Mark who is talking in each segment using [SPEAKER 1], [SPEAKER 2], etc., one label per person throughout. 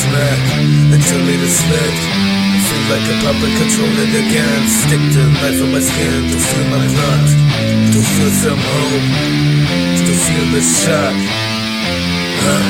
[SPEAKER 1] snack until it is snapped. I feel like a puppet controlling again. Stick the knife on my skin to feel my blood, to feel some hope, to feel the shock. Huh?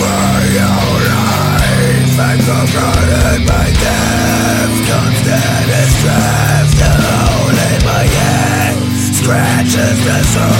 [SPEAKER 2] Why alright? I'm confronted by death, constant stress, the hole in my head scratches the
[SPEAKER 1] soul.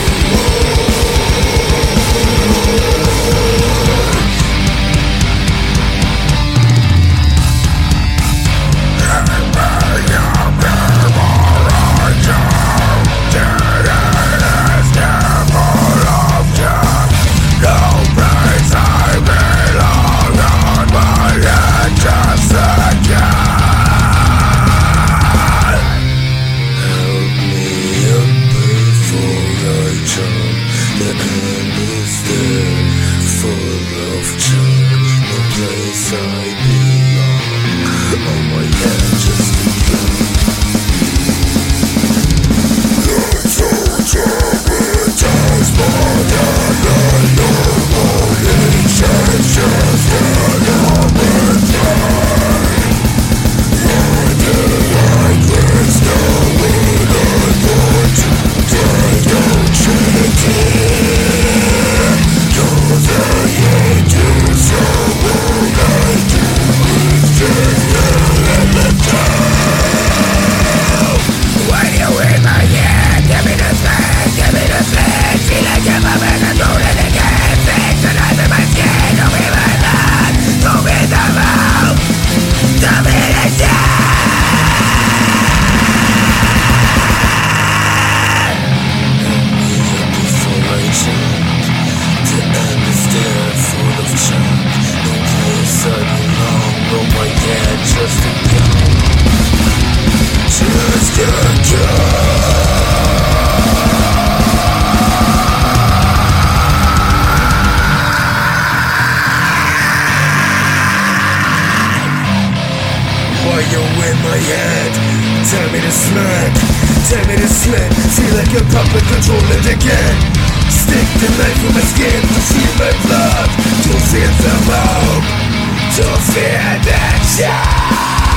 [SPEAKER 1] full of charm, a place I need. You in my head? Tell me to smack, tell me to smack. Feel like a puppet, control it again Stick the knife in my skin to feel my blood. To feel the hope To feel the child